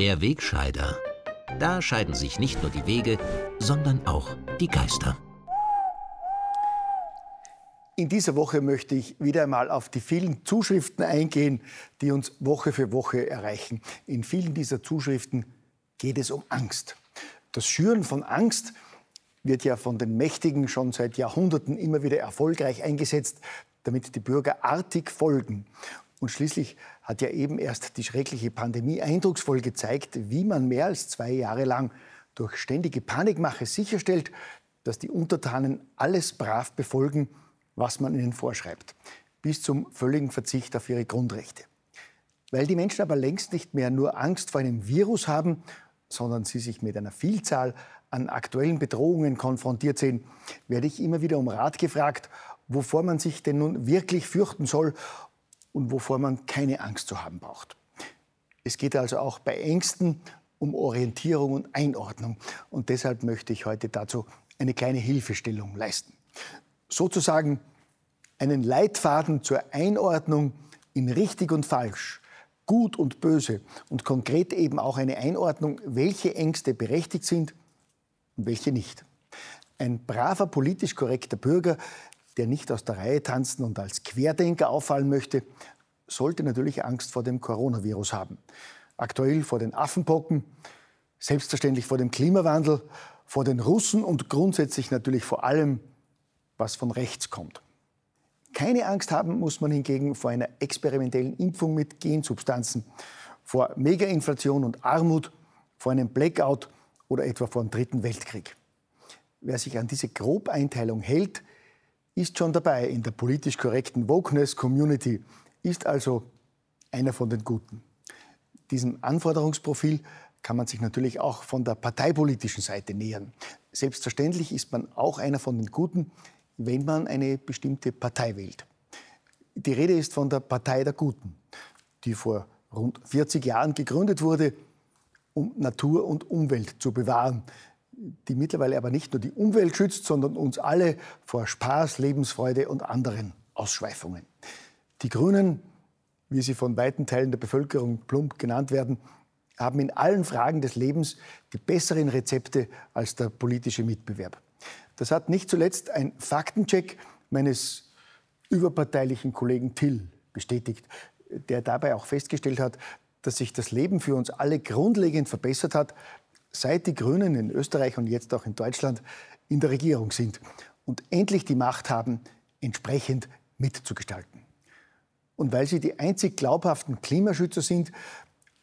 Der Wegscheider. Da scheiden sich nicht nur die Wege, sondern auch die Geister. In dieser Woche möchte ich wieder einmal auf die vielen Zuschriften eingehen, die uns Woche für Woche erreichen. In vielen dieser Zuschriften geht es um Angst. Das Schüren von Angst wird ja von den Mächtigen schon seit Jahrhunderten immer wieder erfolgreich eingesetzt, damit die Bürger artig folgen. Und schließlich hat ja eben erst die schreckliche Pandemie eindrucksvoll gezeigt, wie man mehr als zwei Jahre lang durch ständige Panikmache sicherstellt, dass die Untertanen alles brav befolgen, was man ihnen vorschreibt, bis zum völligen Verzicht auf ihre Grundrechte. Weil die Menschen aber längst nicht mehr nur Angst vor einem Virus haben, sondern sie sich mit einer Vielzahl an aktuellen Bedrohungen konfrontiert sehen, werde ich immer wieder um Rat gefragt, wovor man sich denn nun wirklich fürchten soll und wovor man keine Angst zu haben braucht. Es geht also auch bei Ängsten um Orientierung und Einordnung. Und deshalb möchte ich heute dazu eine kleine Hilfestellung leisten. Sozusagen einen Leitfaden zur Einordnung in richtig und falsch, gut und böse und konkret eben auch eine Einordnung, welche Ängste berechtigt sind und welche nicht. Ein braver, politisch korrekter Bürger der nicht aus der Reihe tanzen und als Querdenker auffallen möchte, sollte natürlich Angst vor dem Coronavirus haben. Aktuell vor den Affenpocken, selbstverständlich vor dem Klimawandel, vor den Russen und grundsätzlich natürlich vor allem, was von rechts kommt. Keine Angst haben muss man hingegen vor einer experimentellen Impfung mit Gensubstanzen, vor Megainflation und Armut, vor einem Blackout oder etwa vor dem Dritten Weltkrieg. Wer sich an diese Grobeinteilung hält, ist schon dabei in der politisch korrekten Wokeness-Community, ist also einer von den Guten. Diesem Anforderungsprofil kann man sich natürlich auch von der parteipolitischen Seite nähern. Selbstverständlich ist man auch einer von den Guten, wenn man eine bestimmte Partei wählt. Die Rede ist von der Partei der Guten, die vor rund 40 Jahren gegründet wurde, um Natur und Umwelt zu bewahren, die mittlerweile aber nicht nur die Umwelt schützt, sondern uns alle vor Spaß, Lebensfreude und anderen Ausschweifungen. Die Grünen, wie sie von weiten Teilen der Bevölkerung plump genannt werden, haben in allen Fragen des Lebens die besseren Rezepte als der politische Mitbewerb. Das hat nicht zuletzt ein Faktencheck meines überparteilichen Kollegen Till bestätigt, der dabei auch festgestellt hat, dass sich das Leben für uns alle grundlegend verbessert hat, seit die Grünen in Österreich und jetzt auch in Deutschland in der Regierung sind und endlich die Macht haben, entsprechend mitzugestalten. Und weil sie die einzig glaubhaften Klimaschützer sind,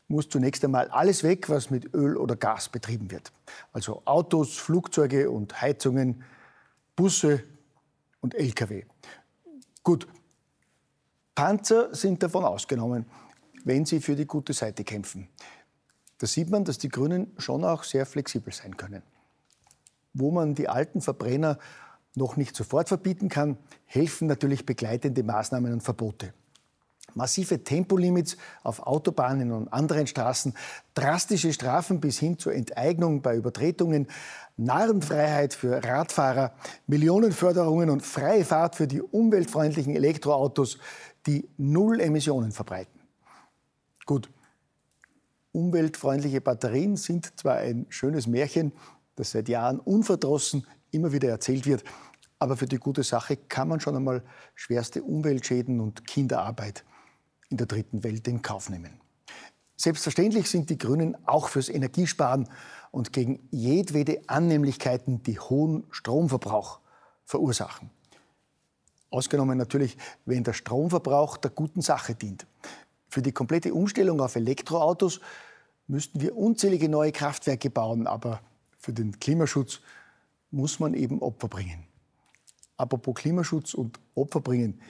muss zunächst einmal alles weg, was mit Öl oder Gas betrieben wird. Also Autos, Flugzeuge und Heizungen, Busse und Lkw. Gut, Panzer sind davon ausgenommen, wenn sie für die gute Seite kämpfen. Da sieht man, dass die Grünen schon auch sehr flexibel sein können. Wo man die alten Verbrenner noch nicht sofort verbieten kann, helfen natürlich begleitende Maßnahmen und Verbote. Massive Tempolimits auf Autobahnen und anderen Straßen, drastische Strafen bis hin zur Enteignung bei Übertretungen, Narrenfreiheit für Radfahrer, Millionenförderungen und freie Fahrt für die umweltfreundlichen Elektroautos, die null Emissionen verbreiten. Gut, Umweltfreundliche Batterien sind zwar ein schönes Märchen, das seit Jahren unverdrossen immer wieder erzählt wird, aber für die gute Sache kann man schon einmal schwerste Umweltschäden und Kinderarbeit in der dritten Welt in Kauf nehmen. Selbstverständlich sind die Grünen auch fürs Energiesparen und gegen jedwede Annehmlichkeiten, die hohen Stromverbrauch verursachen. Ausgenommen natürlich, wenn der Stromverbrauch der guten Sache dient. Für die komplette Umstellung auf Elektroautos müssten wir unzählige neue Kraftwerke bauen, aber für den Klimaschutz muss man eben Opfer bringen. Apropos Klimaschutz und Opfer bringen.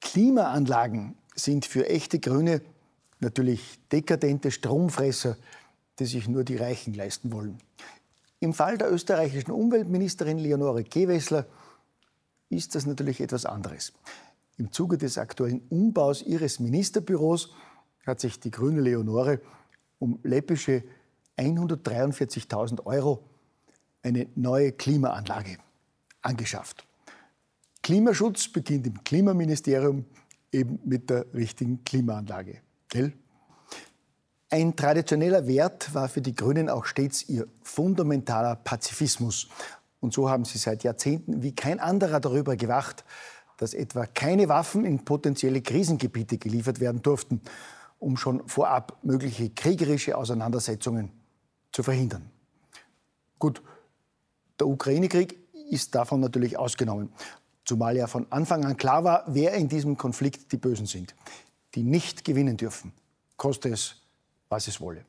Klimaanlagen sind für echte Grüne natürlich dekadente Stromfresser, die sich nur die Reichen leisten wollen. Im Fall der österreichischen Umweltministerin Leonore Gewessler ist das natürlich etwas anderes. Im Zuge des aktuellen Umbaus ihres Ministerbüros hat sich die grüne Leonore um läppische 143.000 Euro eine neue Klimaanlage angeschafft. Klimaschutz beginnt im Klimaministerium eben mit der richtigen Klimaanlage. Gell? Ein traditioneller Wert war für die Grünen auch stets ihr fundamentaler Pazifismus. Und so haben sie seit Jahrzehnten wie kein anderer darüber gewacht, dass etwa keine Waffen in potenzielle Krisengebiete geliefert werden durften, um schon vorab mögliche kriegerische Auseinandersetzungen zu verhindern. Gut, der Ukraine-Krieg ist davon natürlich ausgenommen, zumal ja von Anfang an klar war, wer in diesem Konflikt die Bösen sind, die nicht gewinnen dürfen, koste es, was es wolle.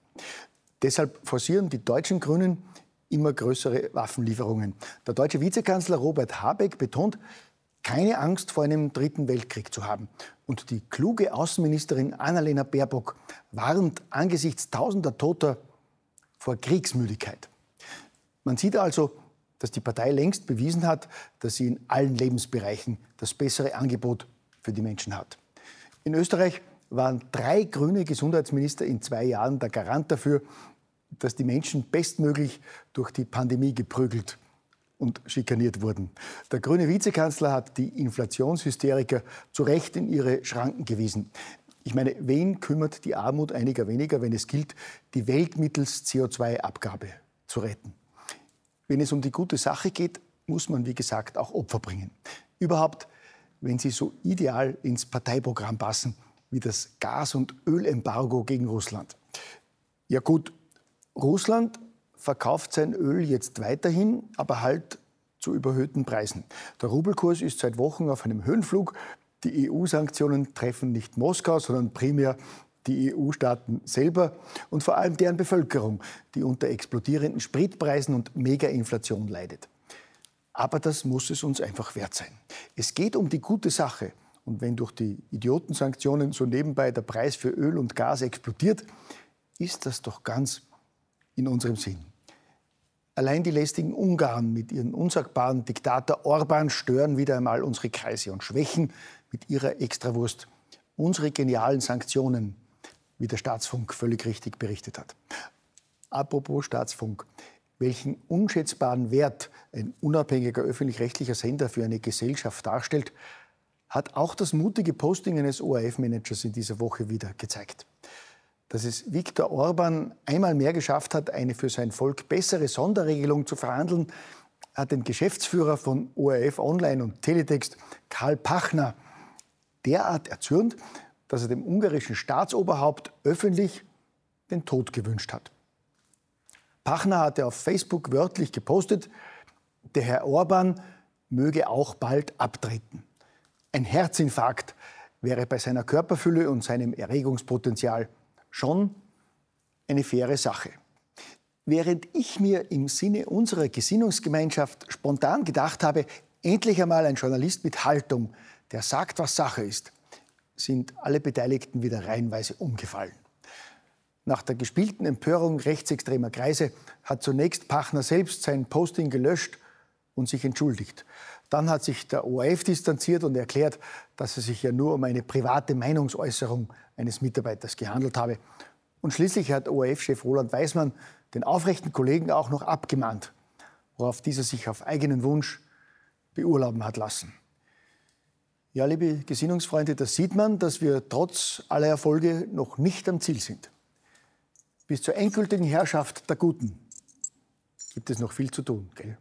Deshalb forcieren die deutschen Grünen immer größere Waffenlieferungen. Der deutsche Vizekanzler Robert Habeck betont, keine Angst vor einem dritten Weltkrieg zu haben. Und die kluge Außenministerin Annalena Baerbock warnt angesichts tausender Toter vor Kriegsmüdigkeit. Man sieht also, dass die Partei längst bewiesen hat, dass sie in allen Lebensbereichen das bessere Angebot für die Menschen hat. In Österreich waren drei grüne Gesundheitsminister in zwei Jahren der Garant dafür, dass die Menschen bestmöglich durch die Pandemie geprügelt und schikaniert wurden. Der grüne Vizekanzler hat die Inflationshysteriker zu Recht in ihre Schranken gewiesen. Ich meine, wen kümmert die Armut einiger weniger, wenn es gilt, die Welt mittels CO2-Abgabe zu retten? Wenn es um die gute Sache geht, muss man, wie gesagt, auch Opfer bringen. Überhaupt, wenn sie so ideal ins Parteiprogramm passen, wie das Gas- und Ölembargo gegen Russland. Ja gut, Russland verkauft sein Öl jetzt weiterhin, aber halt zu überhöhten Preisen. Der Rubelkurs ist seit Wochen auf einem Höhenflug. Die EU-Sanktionen treffen nicht Moskau, sondern primär die EU-Staaten selber und vor allem deren Bevölkerung, die unter explodierenden Spritpreisen und Mega-Inflation leidet. Aber das muss es uns einfach wert sein. Es geht um die gute Sache. Und wenn durch die Idiotensanktionen so nebenbei der Preis für Öl und Gas explodiert, ist das doch ganz in unserem Sinn. Allein die lästigen Ungarn mit ihrem unsagbaren Diktator Orban stören wieder einmal unsere Kreise und schwächen mit ihrer Extrawurst unsere genialen Sanktionen, wie der Staatsfunk völlig richtig berichtet hat. Apropos Staatsfunk. Welchen unschätzbaren Wert ein unabhängiger öffentlich-rechtlicher Sender für eine Gesellschaft darstellt, hat auch das mutige Posting eines ORF-Managers in dieser Woche wieder gezeigt dass es Viktor Orban einmal mehr geschafft hat, eine für sein Volk bessere Sonderregelung zu verhandeln, hat den Geschäftsführer von ORF Online und Teletext, Karl Pachner, derart erzürnt, dass er dem ungarischen Staatsoberhaupt öffentlich den Tod gewünscht hat. Pachner hatte auf Facebook wörtlich gepostet, der Herr Orban möge auch bald abtreten. Ein Herzinfarkt wäre bei seiner Körperfülle und seinem Erregungspotenzial schon eine faire Sache. Während ich mir im Sinne unserer Gesinnungsgemeinschaft spontan gedacht habe, endlich einmal ein Journalist mit Haltung, der sagt, was Sache ist, sind alle Beteiligten wieder reihenweise umgefallen. Nach der gespielten Empörung rechtsextremer Kreise hat zunächst Pachner selbst sein Posting gelöscht und sich entschuldigt. Dann hat sich der ORF distanziert und erklärt, dass es sich ja nur um eine private Meinungsäußerung eines Mitarbeiters gehandelt habe. Und schließlich hat ORF-Chef Roland Weismann den aufrechten Kollegen auch noch abgemahnt, worauf dieser sich auf eigenen Wunsch beurlauben hat lassen. Ja, liebe Gesinnungsfreunde, da sieht man, dass wir trotz aller Erfolge noch nicht am Ziel sind. Bis zur endgültigen Herrschaft der Guten gibt es noch viel zu tun, gell?